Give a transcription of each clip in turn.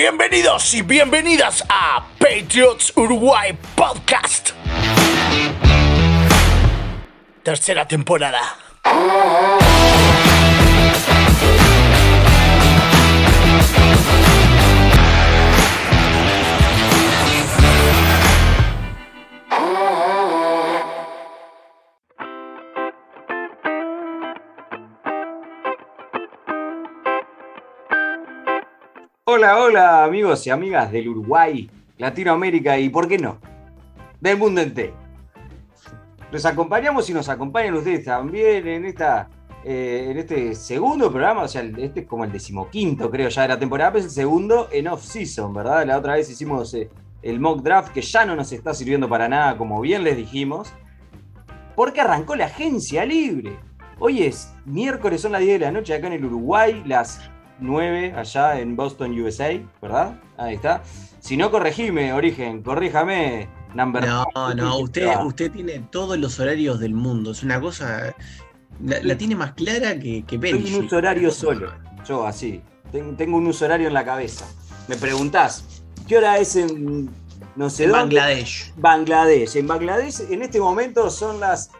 Bienvenidos y bienvenidas a Patriots Uruguay Podcast. Tercera temporada. Hola, hola amigos y amigas del Uruguay, Latinoamérica y, ¿por qué no? Del mundo entero. Los acompañamos y nos acompañan ustedes también en, esta, eh, en este segundo programa, o sea, este es como el decimoquinto creo ya de la temporada, pero es el segundo en off-season, ¿verdad? La otra vez hicimos eh, el mock draft que ya no nos está sirviendo para nada, como bien les dijimos, porque arrancó la agencia libre. Hoy es miércoles, son las 10 de la noche acá en el Uruguay, las 9 allá en Boston, USA, ¿verdad? Ahí está. Si no, corregime, Origen, corríjame, number No, no, usted, usted tiene todos los horarios del mundo. Es una cosa. La, tiene más clara que, que Tengo un uso horario solo. Yo, así. Tengo un uso horario en la cabeza. Me preguntás, ¿qué hora es en. No sé en dónde? Bangladesh. Bangladesh. En Bangladesh, en este momento son las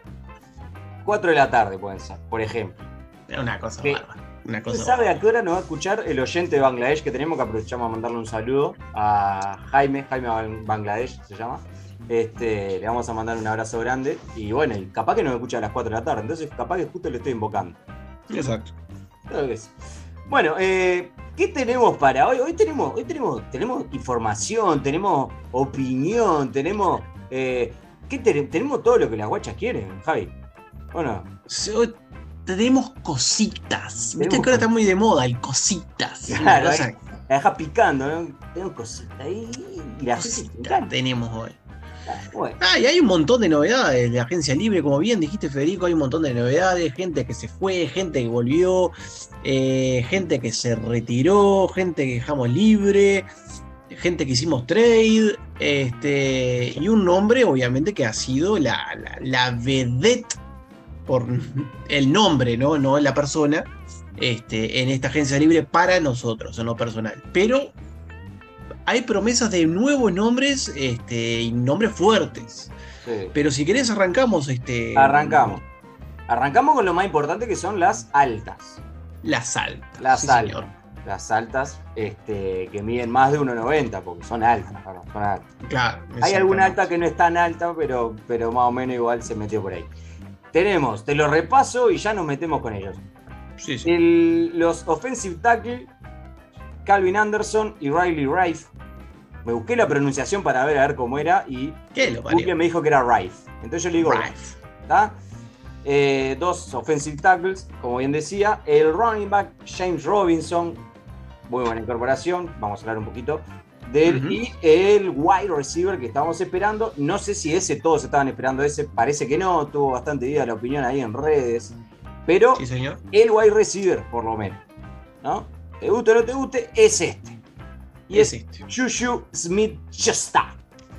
4 de la tarde, pueden ser, por ejemplo. Es una cosa bárbara. Una cosa ¿Usted sabe a qué hora nos va a escuchar el oyente de Bangladesh que tenemos? Que aprovechamos a mandarle un saludo a Jaime, Jaime Ban- Bangladesh se llama. Este, le vamos a mandar un abrazo grande. Y bueno, y capaz que nos escucha a las 4 de la tarde, entonces capaz que justo le estoy invocando. Exacto. Claro que sí. Bueno, eh, ¿qué tenemos para hoy? Hoy tenemos, hoy tenemos, tenemos información, tenemos opinión, tenemos. eh, ¿qué te- tenemos todo lo que las guachas quieren, Javi. Bueno, So- tenemos cositas. Viste que ahora está muy de moda el cositas. Claro, cosa la deja picando, ¿no? Tengo cositas ahí y la gente le cosita encanta. tenemos hoy. Bueno, Ah, y hay un montón de novedades de Agencia Libre, como bien dijiste Federico, hay un montón de novedades, gente que se fue, gente que volvió, eh, gente que se retiró, gente que dejamos libre, gente que hicimos trade, este, y un nombre obviamente que ha sido la, la, la vedette por el nombre, ¿no? No la persona, este, en esta agencia libre para nosotros, en lo personal. Pero hay promesas de nuevos nombres este, y nombres fuertes. sí. Pero si querés arrancamos este. arrancamos. Arrancamos con lo más importante que son las altas. Las altas. Las sí, altas. señor. Las altas este, que miden más de 1,90 porque son altas. perdón, son altas. Claro. Hay alguna alta que no es tan alta, pero, pero más o menos igual se metió por ahí. Tenemos, te lo repaso y ya nos metemos con ellos. Sí, sí. El- los offensive tackle, Calvin Anderson y Riley Rife. Me busqué la pronunciación para ver a ver cómo era y ¿Qué lo Google me dijo que era Rife. Entonces yo le digo, Rife. Eh, dos offensive tackles, como bien decía. El running back James Robinson, muy buena incorporación. Vamos a hablar un poquito de él. Ujú. Y el wide receiver que estábamos esperando. No sé si ese, todos estaban esperando ese. Parece que no. Tuvo bastante vida la opinión ahí en redes. Pero Sí, señor. el wide receiver, por lo menos. ¿No? Te guste o no te guste, es este. Y es, es este. Juju Smith Schuster.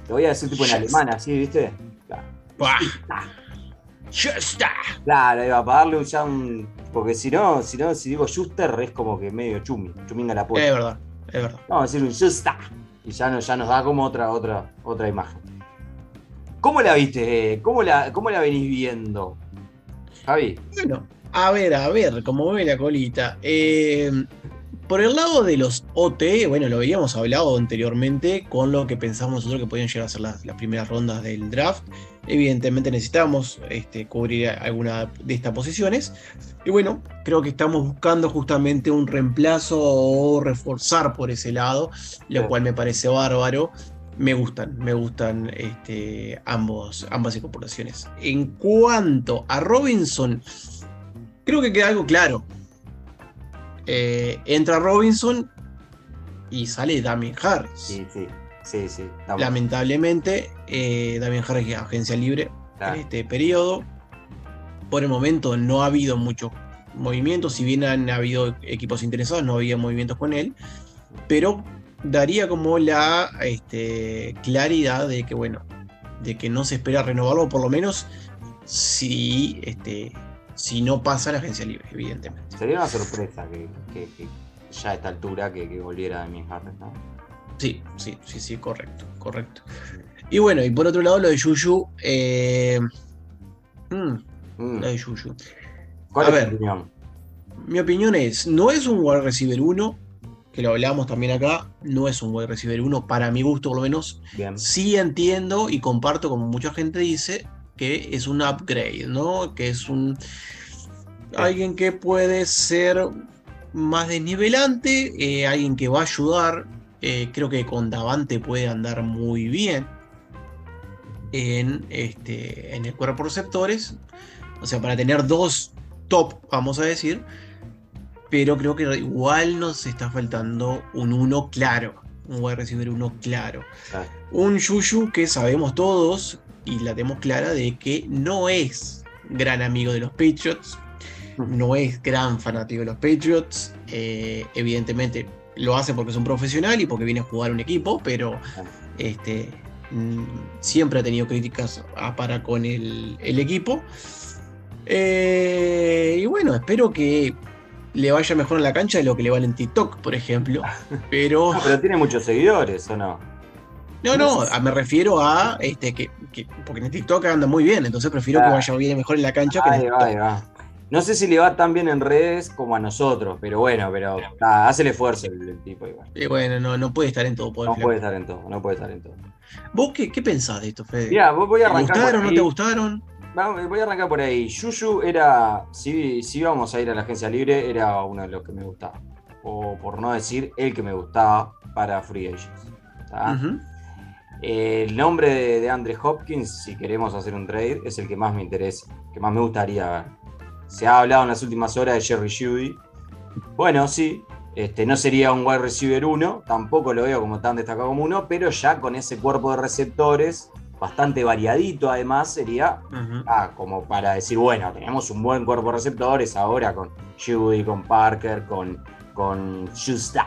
Te voy a decir tipo en alemán, así, ¿viste? Claro. Está. Claro, iba para darle ya un. Porque si no, si no, si digo Schuster es como que medio chumi, chuminga la Es puerta. verdad. Es verdad. Vamos a decir un Schuster. Y ya, no, ya nos da como otra, otra, otra imagen. ¿Cómo la viste? ¿Cómo la, cómo la venís viendo? Javi. Bueno, a ver, a ver, como ve la colita. Eh, por el lado de los OT, bueno, lo habíamos hablado anteriormente con lo que pensamos nosotros que podían llegar a ser las, las primeras rondas del draft. Evidentemente necesitamos este, cubrir alguna de estas posiciones. Y bueno, creo que estamos buscando justamente un reemplazo o reforzar por ese lado, lo Sí. cual me parece bárbaro. Me gustan, me gustan este, ambos, ambas incorporaciones. En cuanto a Robinson, creo que queda algo claro. Eh, entra Robinson y sale Damien Harris. Sí, sí, sí, sí. Lamentablemente, eh, Damien Harris es agencia libre claro. en este periodo. Por el momento no ha habido muchos movimientos, si bien han habido equipos interesados, no había movimientos con él, pero daría como la este, claridad de que, bueno, de que no se espera renovarlo, por lo menos si, este, si no pasa la agencia libre, evidentemente. Sería una sorpresa que, que- que ya a esta altura que, que volviera Damien Harris, ¿no? Sí, sí, sí, sí, correcto, correcto. Y bueno, y por otro lado, lo de Yuyu. eh, mm, Mm. lo de Yuyu. ¿Cuál a es ver. tu opinión? Mi opinión es: no es un wide receiver 1, que lo hablamos también acá, no es un wide receiver 1, para mi gusto por lo menos. Bien. Sí entiendo y comparto, como mucha gente dice, que es un upgrade, ¿no? Que es un. Alguien que puede ser más desnivelante, eh, alguien que va a ayudar. eh, creo que con Davante puede andar muy bien en, este, en el cuerpo receptores. O sea, para tener dos top, vamos a decir. Pero creo que igual nos está faltando un uno claro. Un wide receiver uno claro. Claro. Un Yuyu que sabemos todos y la tenemos clara de que no es gran amigo de los Patriots. No es gran fanático de los Patriots. eh, evidentemente lo hace porque es un profesional y porque viene a jugar un equipo, pero este, mm, siempre ha tenido críticas a para con el, el equipo. Eh, y bueno, espero que le vaya mejor en la cancha de lo que le vale en TikTok, por ejemplo. Pero No, pero tiene muchos seguidores, ¿o no? No, no, a- me refiero a este que, que- porque en TikTok anda muy bien, entonces prefiero que Ah. vaya bien mejor en la cancha que en el va, va. No sé si le va tan bien en redes como a nosotros, pero bueno, pero nada, hace el esfuerzo el, el tipo igual. Y bueno, no, no puede estar en todo poder. No flaco. puede estar en todo, no puede estar en todo. ¿Vos qué, qué pensás de esto, Fede? Mira, voy ¿Te a arrancar. gustaron por no te gustaron? Voy a arrancar por ahí. Yuyu era, si, si íbamos a ir a la agencia libre, era uno de los que me gustaba. O por no decir, el que me gustaba para Free Agents. Ujú. El nombre de, de Andre Hopkins, si queremos hacer un trade, es el que más me interesa, que más me gustaría ver. Se ha hablado en las últimas horas de Jerry Judy. Bueno, sí, este, no sería un wide receiver 1, tampoco lo veo como tan destacado como uno, pero ya con ese cuerpo de receptores, bastante variadito además, sería ah, como para decir, bueno, tenemos un buen cuerpo de receptores ahora con Judy, con Parker, con, con Schuster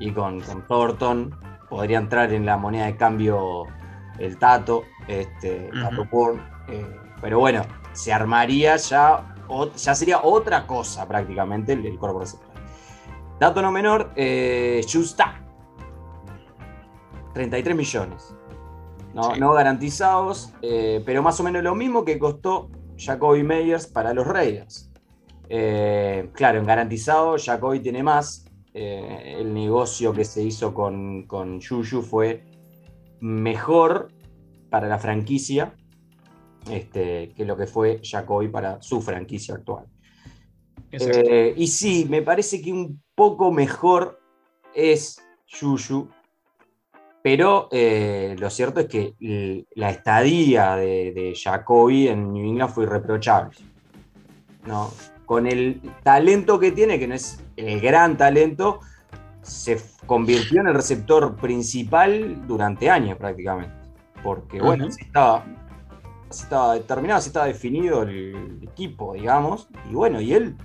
y con, con Thornton. Podría entrar en la moneda de cambio el Tato, este. Tato Porn, eh, pero bueno, se armaría ya, ya sería otra cosa prácticamente el, el cuerpo de receptores. Dato no menor, eh, Schuster, 33 millones. No, Sí. no garantizados, eh, pero más o menos lo mismo que costó Jacoby Meyers para los Raiders. Eh, claro, en garantizado Jacoby tiene más. Eh, el negocio que se hizo con, con Juju fue mejor para la franquicia este, que lo que fue Jacoby para su franquicia actual. Eh, y sí, me parece que un poco mejor es Yuyu, pero eh, lo cierto es que la estadía de, de Jacoby en New England fue irreprochable. ¿no? Con el talento que tiene, que no es el gran talento, se convirtió en el receptor principal durante años prácticamente. Porque, bueno, así estaba, estaba determinado, así estaba definido el equipo, digamos. Y bueno, y él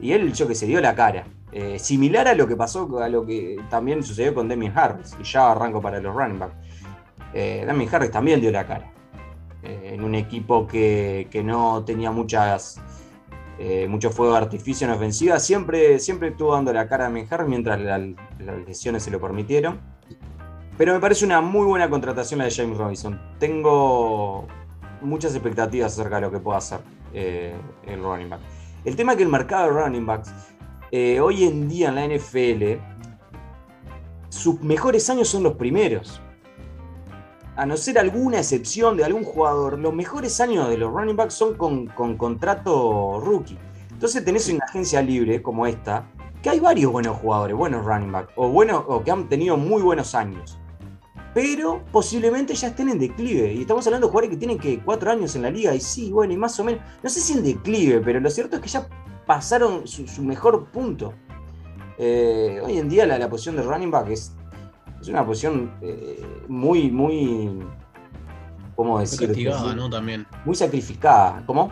y él, yo que se dio la cara. Eh, similar a lo que pasó, a lo que también sucedió con Demian Harris. Y ya arranco para los running back. Eh, Demian Harris también dio la cara. Eh, en un equipo que, que no tenía muchas, eh, mucho fuego de artificio en ofensiva. Siempre, siempre estuvo dando la cara a mientras la- las lesiones se lo permitieron. Pero me parece una muy buena contratación la de James Robinson. Tengo muchas expectativas acerca de lo que pueda hacer eh, el running back. El tema es que el mercado de running backs eh, hoy en día en la NFL, sus mejores años son los primeros. A no ser alguna excepción de algún jugador, los mejores años de los running backs son con, con contrato rookie. Entonces tenés una agencia libre como esta, que hay varios buenos jugadores, buenos running backs, o, buenos, o que han tenido muy buenos años. Pero posiblemente ya estén en declive. Y estamos hablando de jugadores que tienen que cuatro años en la liga. Y sí, bueno, y más o menos. No sé si en declive, pero lo cierto es que ya pasaron su, su mejor punto. Eh, hoy en día la, la posición de running back es, es una posición eh, muy, muy. ¿Cómo Muy decirlo? castigada, ¿no? También. Muy sacrificada. ¿Cómo?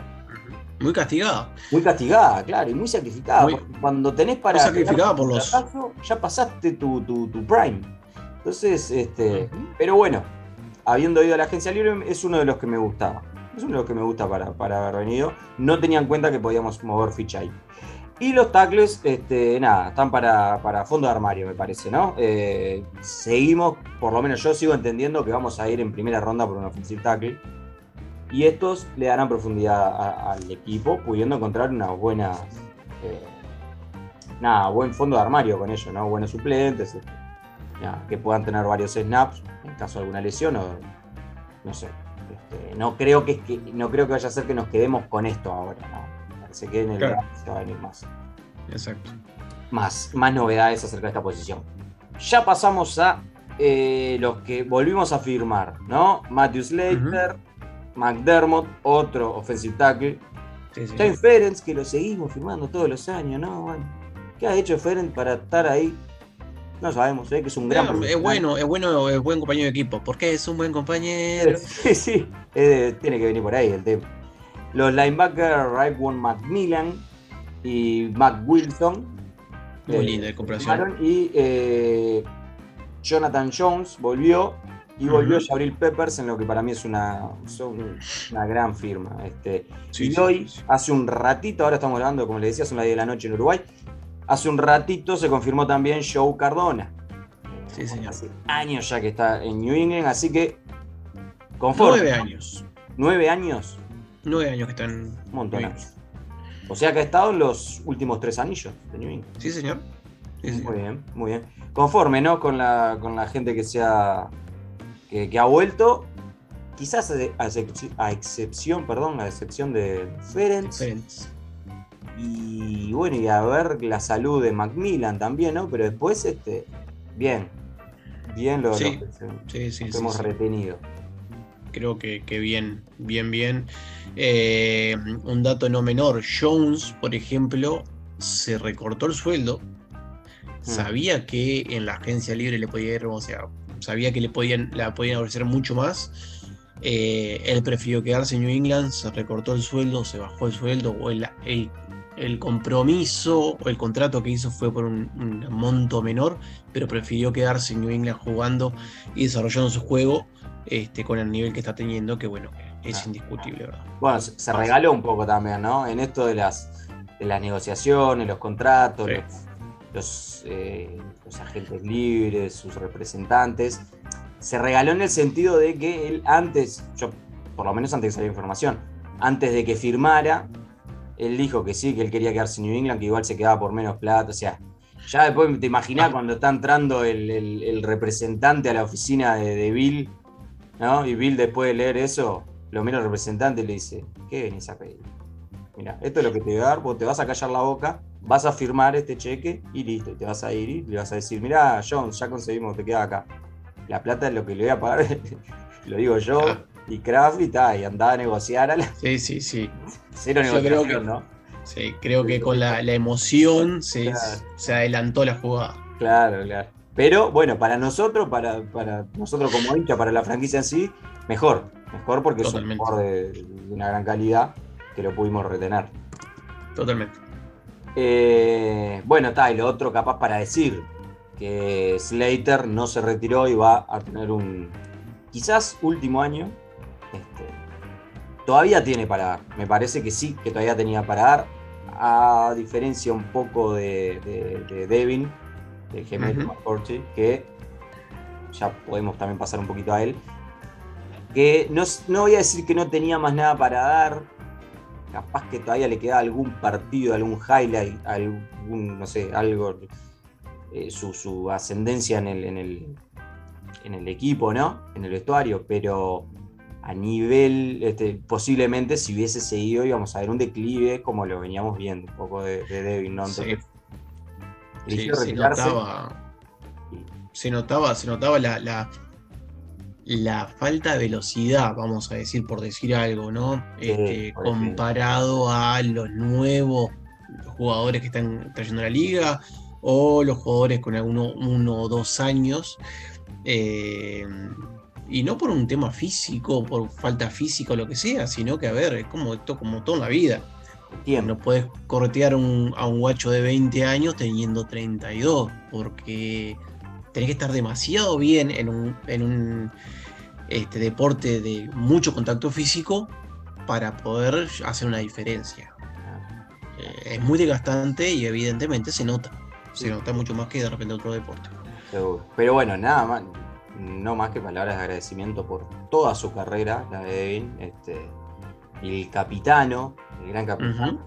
Muy castigada. Muy castigada, claro, y muy sacrificada. Muy- cuando tenés para. muy sacrificada por los- Ya pasaste tu, tu- tu prime. Entonces, este. Pero bueno, habiendo ido a la agencia libre, es uno de los que me gustaba. Es uno de los que me gusta para, para haber venido. No tenía en cuenta que podíamos mover ficha ahí. Y los tackles, este, nada, están para, para fondo de armario, me parece, ¿no? Eh, seguimos, por lo menos yo sigo entendiendo que vamos a ir en primera ronda por un offensive tackle. Y estos le darán profundidad al equipo, pudiendo encontrar una buena. eh, nada, buen fondo de armario con ellos, ¿no? Buenos suplentes. este, que puedan tener varios snaps en caso de alguna lesión o. No sé. este, no, creo que- no creo que vaya a ser que nos quedemos con esto ahora, ¿no? Parece que en el Claro. draft se va a venir más Exacto. más, más novedades acerca de esta posición. Ya pasamos a eh, los que volvimos a firmar, ¿no? Matthew Slater, McDermott, otro offensive tackle. Sí, sí. James Ferenc, que lo seguimos firmando todos los años, ¿no? Bueno, ¿qué ha hecho Ferenc para estar ahí? No sabemos, ¿eh? que es un gran No, es bueno, es bueno, es buen compañero de equipo. porque es un buen compañero? Sí, sí, eh, tiene que venir por ahí el tema. Los linebackers Raekwon Macmillan y Mac Wilson. Muy eh, linda firmaron, Y eh, Jonathan Jones volvió y volvió Ujú. Jabril Peppers en lo que para mí es una, una gran firma. Este, Sí, y sí, hoy, sí. hace un ratito, ahora estamos hablando, como les decía, son las 10 de la noche en Uruguay. Hace un ratito se confirmó también Joe Cardona. Sí, señor. Hace años ya que está en New England, así que conforme. Nueve años. Nueve años, Nueve años que están. England. O sea que ha estado en los últimos tres anillos de New England. Sí, señor. Sí, señor. Muy bien, muy bien. Conforme, ¿no? Con la, con la gente que se ha, que, que ha vuelto. Quizás a, a excep- a excepción, perdón, a excepción de Ferenc. Diferentes. Y bueno, y a ver la salud de Macmillan también, ¿no? Pero después, este, bien. Bien lo, Sí, lo que, Sí, hemos retenido. Creo que, que bien, bien, bien. Eh, un dato no menor, Jones, por ejemplo, se recortó el sueldo. Sabía que en la agencia libre le podía ir, o sea, sabía que le podían, la podían ofrecer mucho más. Eh, él prefirió quedarse en New England, se recortó el sueldo, se bajó el sueldo, o el, el- el compromiso o el contrato que hizo fue por un, un monto menor, pero prefirió quedarse en New England jugando y desarrollando su juego este, con el nivel que está teniendo, que bueno, es Ah. indiscutible, ¿verdad? Bueno, se, se regaló un poco también, ¿no? En esto de las, de las negociaciones, los contratos, Sí. los, los, eh, los agentes libres, sus representantes. Se regaló en el sentido de que él antes, yo por lo menos antes de que saliera información, antes de que firmara, él dijo que sí, que él quería quedarse en New England, que igual se quedaba por menos plata. O sea, ya después te imaginás cuando está entrando el, representante a la oficina de, Bill, ¿no? Y Bill después de leer eso, lo mira al representante y le dice, ¿qué venís a pedir? Mira, esto es lo que te voy a dar, vos te vas a callar la boca, vas a firmar este cheque y listo, te vas a ir y le vas a decir, mira, Jones, ya conseguimos, te queda acá. La plata es lo que le voy a pagar, lo digo yo, Ah. Y Kraft y andaba a negociar a la Sí, sí, sí. cero Yo creo negociación, que- ¿no? Sí, creo que con la, la emoción se, Claro. se adelantó la jugada. Claro, claro. Pero bueno, para nosotros, para, para nosotros como hincha, para la franquicia en sí, mejor. Mejor porque Totalmente. es un jugador de, de una gran calidad que lo pudimos retener. Totalmente. Eh, bueno, está, y lo otro capaz para decir que Slater no se retiró y va a tener un quizás último año. Este, todavía tiene para dar. Me parece que sí, que todavía tenía para dar. A diferencia un poco de, de- de Devin, el gemelo Ujú. McCourty, que ya podemos también pasar un poquito a él. Que no, no voy a decir que no tenía más nada para dar, capaz que todavía le queda algún partido, algún highlight, algún, no sé, algo, eh, su, su ascendencia en el, en, el, en el equipo, ¿no? En el vestuario, pero a nivel, este, posiblemente si hubiese seguido íbamos a ver un declive como lo veníamos viendo, un poco de, de Devin, ¿no? Sí. Entonces, Sí, eligió se notaba, se notaba, se notaba la, la, la falta de velocidad, vamos a decir, por decir algo, ¿no? Este, comparado a los nuevos jugadores que están trayendo a la liga o los jugadores con alguno uno o dos años. eh, y no por un tema físico, por falta física o lo que sea, sino que, a ver, es como esto, como todo en la vida. Tiempo. No puedes cortear un- a un guacho de 20 años teniendo 32, porque tenés que estar demasiado bien en un, en un este, deporte de mucho contacto físico para poder hacer una diferencia. eh, es muy desgastante y evidentemente se nota. Se nota mucho más que de repente otro deporte. Pero bueno, nada más, no más que palabras de agradecimiento por toda su carrera, la de Devin, este, el capitano, el gran capitán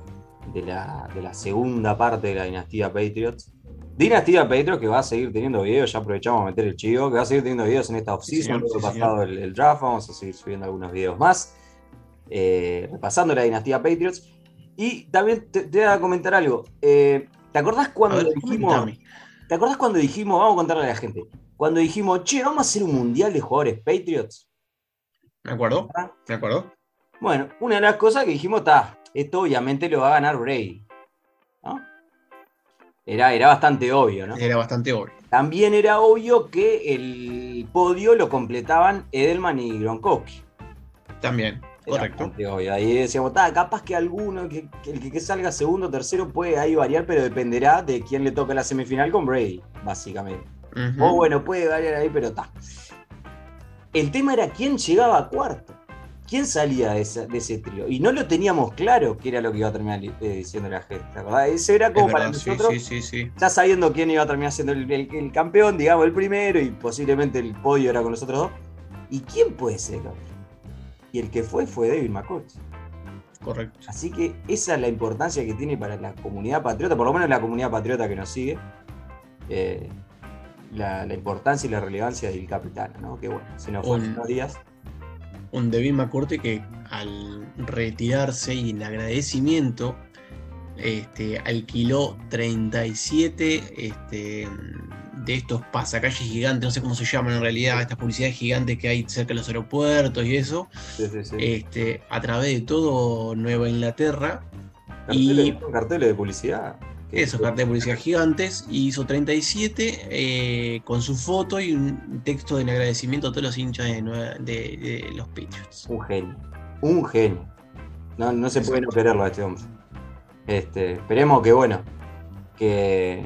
de, la, de la segunda parte de la dinastía Patriots. Dinastía Patriots que va a seguir teniendo videos, ya aprovechamos a meter el chivo, que va a seguir teniendo videos en esta Sí, off-season, señor, luego sí, pasado el, el draft, vamos a seguir subiendo algunos videos más, eh, repasando la dinastía Patriots. Y también te, te voy a comentar algo. eh, ¿Te acordás cuando ver, dijimos... comentame. ¿Te acordás cuando dijimos, vamos a contarle a la gente, cuando dijimos, che, vamos a hacer un mundial de jugadores Patriots? ¿Me acuerdo? ¿Ah? ¿Me acuerdo? Bueno, una de las cosas que dijimos, está, esto obviamente lo va a ganar Brady. ¿no? Era, era bastante obvio, ¿no? Era bastante obvio. También era obvio que el podio lo completaban Edelman y Gronkowski. También, Era correcto. bastante obvio. Ahí decíamos, está, capaz que alguno, que, que el que, que salga segundo o tercero puede ahí variar, pero dependerá de quién le toque la semifinal con Brady, básicamente. O bueno, puede variar ahí, pero está. El tema era quién llegaba a cuarto. ¿Quién salía de, esa- de ese trío? Y no lo teníamos claro qué era lo que iba a terminar eh, diciendo la gente. ¿te acordás? Ese era Es como para verdad, nosotros, sí, sí, sí. ya sabiendo quién iba a terminar siendo el, el- el campeón, digamos, el primero, y posiblemente el podio era con los otros dos. ¿Y quién puede ser el otro? Y el que fue fue David McCoy. Correcto. Así que esa es la importancia que tiene para la comunidad patriota, por lo menos la comunidad patriota que nos sigue. eh, la, la importancia y la relevancia del capitán, ¿no? Que bueno, se nos fue Un- unos días. un Devin McCourty que al retirarse y en agradecimiento este, alquiló 37 este, de estos pasacalles gigantes, no sé cómo se llaman en realidad, estas publicidades gigantes que hay cerca de los aeropuertos y eso, Sí, sí, sí. este, a través de todo Nueva Inglaterra, carteles, y- carteles de publicidad. Esos carteles de publicidad gigantes, y hizo 37 eh, con su foto y un texto de agradecimiento a todos los hinchas de, de- de los Patriots. Un genio. Un genio. No, no se puede no quererlo a este hombre. Este, esperemos que, bueno, que,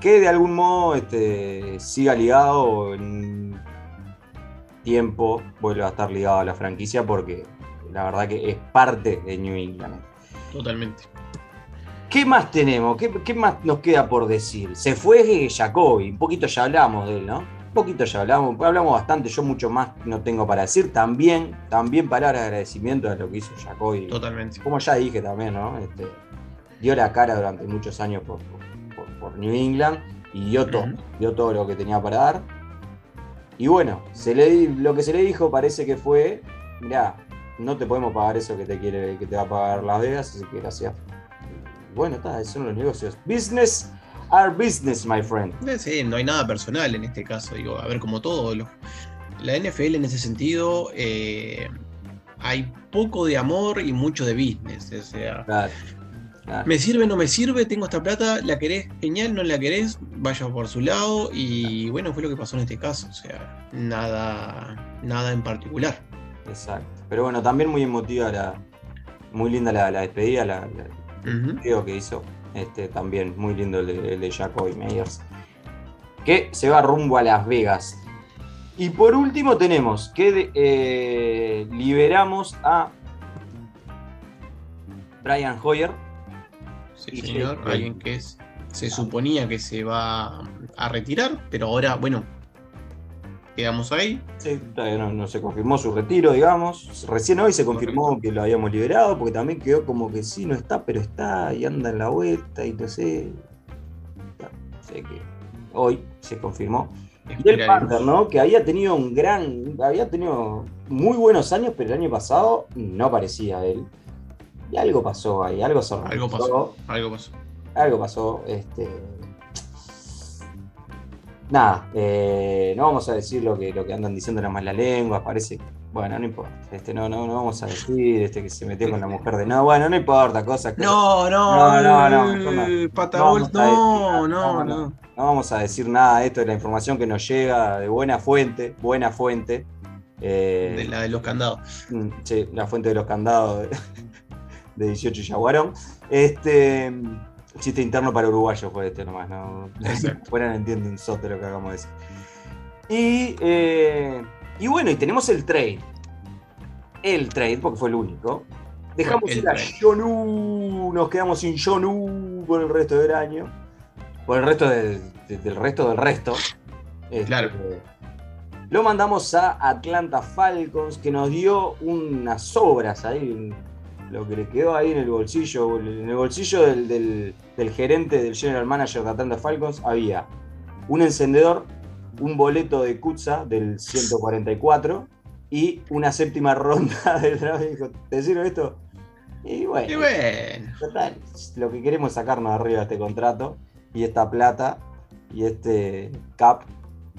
que de algún modo este, siga ligado en tiempo vuelva a estar ligado a la franquicia porque la verdad que es parte de New England. Totalmente. ¿Qué más tenemos? ¿Qué, qué más nos queda por decir? Se fue Jacoby, un poquito ya hablamos de él, ¿no? Un poquito ya hablamos, hablamos bastante, yo mucho más no tengo para decir. También, también palabras de agradecimiento a lo que hizo Jacoby. Totalmente. Como ya dije también, ¿no? Este, dio la cara durante muchos años por, por- por New England y dio todo, dio todo lo que tenía para dar. Y bueno, se le, lo que se le dijo parece que fue, mirá, no te podemos pagar eso que te quiere, que te va a pagar Las Vegas, así que gracias. Bueno, está, esos son los negocios. Business are business, my friend. Eh, Sí, no hay nada personal en este caso. Digo, a ver, como todo. lo- la NFL en ese sentido eh, hay poco de amor y mucho de business. O sea, Claro, claro. me sirve, no me sirve, tengo esta plata, la querés, genial, no la querés, vaya por su lado. Y bueno, fue lo que pasó en este caso. O sea, nada, nada en particular. Exacto. Pero bueno, también muy emotiva la. Muy linda la, la despedida, la, la- Video que hizo. Este, también muy lindo el de, el de Jacoby Meyers. Que se va rumbo a Las Vegas. Y por último tenemos que de- eh, liberamos a Brian Hoyer. Sí, señor. Alguien que es- se suponía que se va a retirar, pero ahora, bueno, quedamos ahí. Sí, todavía no, no se confirmó su retiro, digamos. Recién hoy se confirmó que lo habíamos liberado, porque también quedó como que sí, no está, pero está y anda en la vuelta y no sé. Sé que hoy se confirmó. Y el. Panther, ¿no? Que había tenido un gran. Había tenido muy buenos años, pero el año pasado no parecía él. Y algo pasó ahí, algo se Algo pasó. Algo pasó. Algo pasó. Este. Nada, eh, no vamos a decir lo que, lo que andan diciendo las malas lenguas, parece. Bueno, no importa. Este, no, no, no vamos a decir este que se metió con la mujer de. No, bueno, no importa, cosas que. No, no, No, no, no, mejor no. eh, No no, no, no, no. No vamos a decir nada de esto, de la información que nos llega de buena fuente, buena fuente. eh, De la de los candados. mm, sí, la fuente de los candados de, de 18 y Yaguarón. Este, chiste interno para uruguayos fue este nomás, ¿no? Fuera no entiende un sote lo que acabamos de decir. Y, eh, y bueno, y tenemos el trade. El trade, porque fue el único. Dejamos El ir a. Jonu, nos quedamos sin Jonu por el resto del año. Por el resto del, de- del resto del resto. Este, Claro. Lo mandamos a Atlanta Falcons, que nos dio unas sobras ahí, lo que le quedó ahí en el bolsillo. En el bolsillo del, del- del gerente, del general manager de Atlanta Falcons, había un encendedor, un boleto de Kutza del 144 y una séptima ronda del draft. Dijo, ¿te sirve esto? Y bueno, Y bueno, total, lo que queremos es sacarnos arriba de este contrato y esta plata y este cap,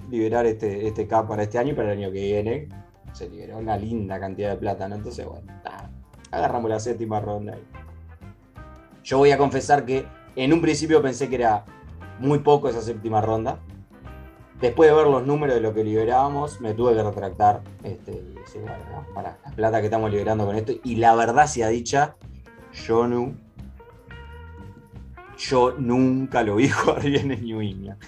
liberar este, este cap para este año y para el año que viene. Se liberó una linda cantidad de plata, ¿no? Entonces, bueno, agarramos la séptima ronda. Yo voy a confesar que en un principio pensé que era muy poco esa séptima ronda. Después de ver los números de lo que liberábamos, me tuve que retractar. Este, para la plata que estamos liberando con esto. Y la verdad sea dicha, yo. Yo nunca lo vi jugar bien en New England.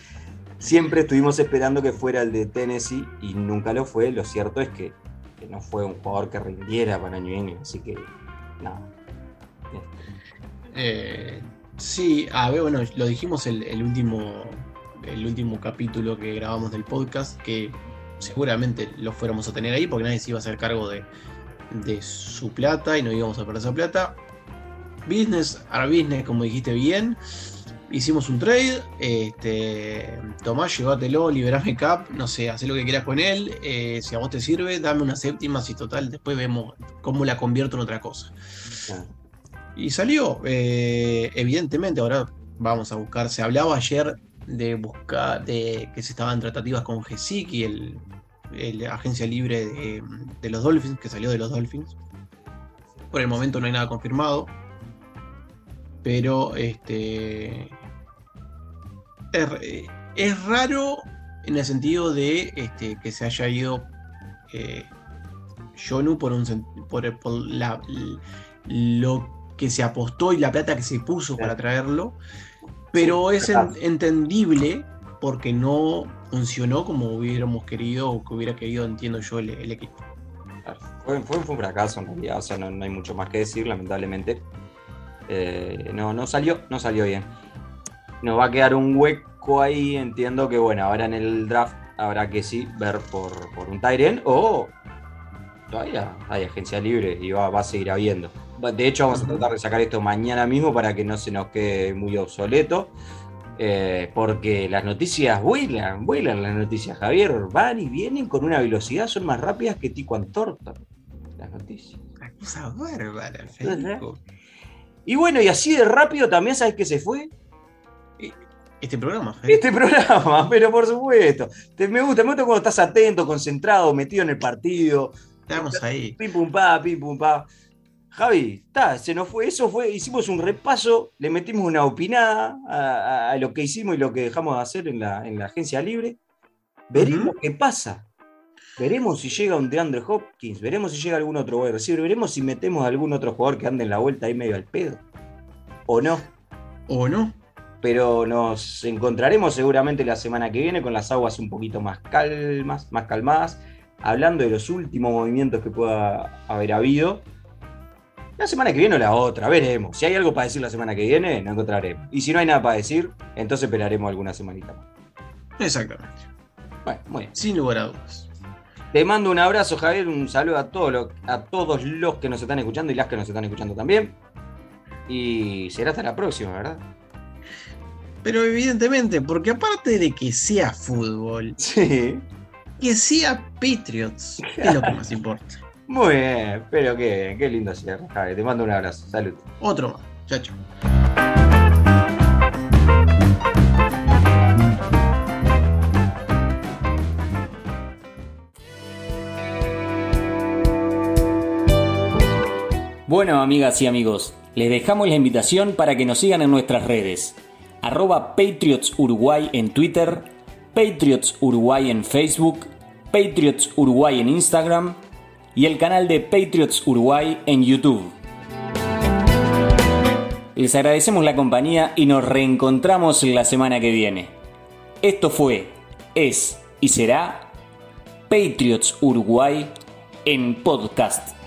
Siempre estuvimos esperando que fuera el de Tennessee y nunca lo fue. Lo cierto es que, que no fue un jugador que rindiera para New England. Así que, nada. eh, sí, a ver, bueno, lo dijimos el, último, el último capítulo que grabamos del podcast, que seguramente lo fuéramos a tener ahí porque nadie se iba a hacer cargo de, de su plata y no íbamos a perder esa plata. Business a business, como dijiste bien. Hicimos un trade. Este, Tomás, llévatelo, liberame cap. No sé, haz lo que quieras con él. eh, si a vos te sirve, dame una séptima. Si total, después vemos cómo la convierto en otra cosa. Nada. Y salió, eh, evidentemente, ahora vamos a buscar. Se hablaba ayer de buscar, de que se estaban tratativas con Gesicki, el, el agencia libre de, los Dolphins, que salió de los Dolphins. Por el momento no hay nada confirmado. Pero este. Es, raro en el sentido de este, que se haya ido eh, Jonu por, un, por, por la, lo que se apostó y la plata que se puso para traerlo, pero es en- entendible porque no funcionó como hubiéramos querido o que hubiera querido, entiendo yo, el, el equipo. Fue, fue- fue un fracaso en realidad, o sea, no, no hay mucho más que decir, lamentablemente. Eh, no, no salió, no salió bien. Nos va a quedar un hueco ahí, entiendo que bueno, ahora en el draft habrá que sí ver por, por un Tyren o todavía hay agencia libre y va, va a seguir habiendo. De hecho, vamos a tratar de sacar esto mañana mismo para que no se nos quede muy obsoleto. eh, porque las noticias vuelan, vuelan las noticias, Javier. Van y vienen con una velocidad, son más rápidas que Tico Antorta. Las noticias. Una cosa bárbara, Federico. Y bueno, y así de rápido también, ¿sabes qué se fue? Este programa. Este programa, pero por supuesto. Te- me gusta, me gusta cuando estás atento, concentrado, metido en el partido. Estamos ahí. Pim pum pa, pim pum pa. Javi, está, se nos fue, eso fue, hicimos un repaso, le metimos una opinada a, a- a lo que hicimos y lo que dejamos de hacer en la, en la agencia libre. Veremos qué pasa. Veremos si llega un DeAndre Hopkins, veremos si llega algún otro wide receiver, veremos si metemos algún otro jugador que ande en la vuelta ahí medio al pedo. O no. ¿O no? Pero nos encontraremos seguramente la semana que viene con las aguas un poquito más calmas, más calmadas, hablando de los últimos movimientos que pueda haber habido. La semana que viene o la otra, veremos. Si hay algo para decir la semana que viene, nos encontraremos. Y si no hay nada para decir, entonces esperaremos alguna semanita más. Exactamente. Bueno, muy bien. Sin lugar a dudas. Te mando un abrazo, Javier, un saludo a, todos los- a todos los que nos están escuchando y las que nos están escuchando también. Y será hasta la próxima, ¿verdad? Pero evidentemente, porque aparte de que sea fútbol, Sí. Que sea Patriots, que es lo que más importa. Muy bien, pero qué, qué lindo cierre, Javier. Te mando un abrazo. Salud. Otro más. Chao, chao. Bueno, amigas y amigos, les dejamos la invitación para que nos sigan en nuestras redes. Arroba Patriots Uruguay en Twitter, Patriots Uruguay en Facebook, Patriots Uruguay en Instagram y el canal de Patriots Uruguay en YouTube. Les agradecemos la compañía y nos reencontramos la semana que viene. Esto fue, es y será Patriots Uruguay en podcast.